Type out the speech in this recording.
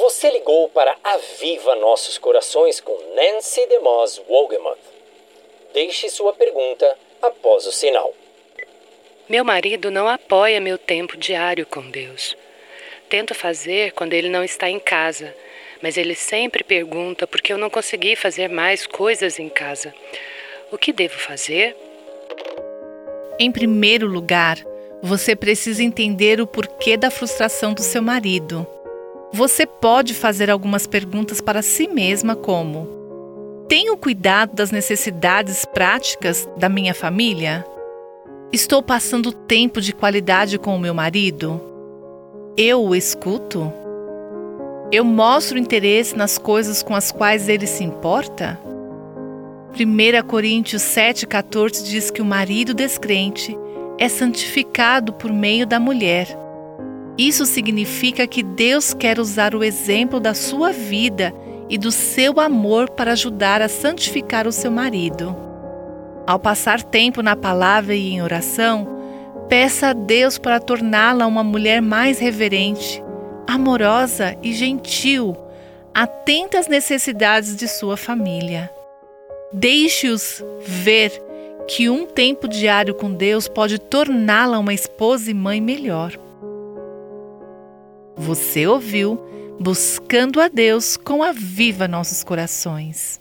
Você ligou para Aviva Nossos Corações com Nancy DeMoss Wolgemuth. Deixe sua pergunta após o sinal. Meu marido não apoia meu tempo diário com Deus. Tento fazer quando ele não está em casa, mas ele sempre pergunta por que eu não consegui fazer mais coisas em casa. O que devo fazer? Em primeiro lugar, você precisa entender o porquê da frustração do seu marido. Você pode fazer algumas perguntas para si mesma, como: Tenho cuidado das necessidades práticas da minha família? Estou passando tempo de qualidade com o meu marido? Eu o escuto? Eu mostro interesse nas coisas com as quais ele se importa? 1 Coríntios 7,14 diz que o marido descrente é santificado por meio da mulher isso significa que Deus quer usar o exemplo da sua vida e do seu amor para ajudar a santificar o seu marido. Ao passar tempo na palavra e em oração, peça a Deus para torná-la uma mulher mais reverente, amorosa e gentil, atenta às necessidades de sua família. Deixe-os ver que um tempo diário com Deus pode torná-la uma esposa e mãe melhor. Você ouviu Buscando a Deus com a Viva Nossos Corações.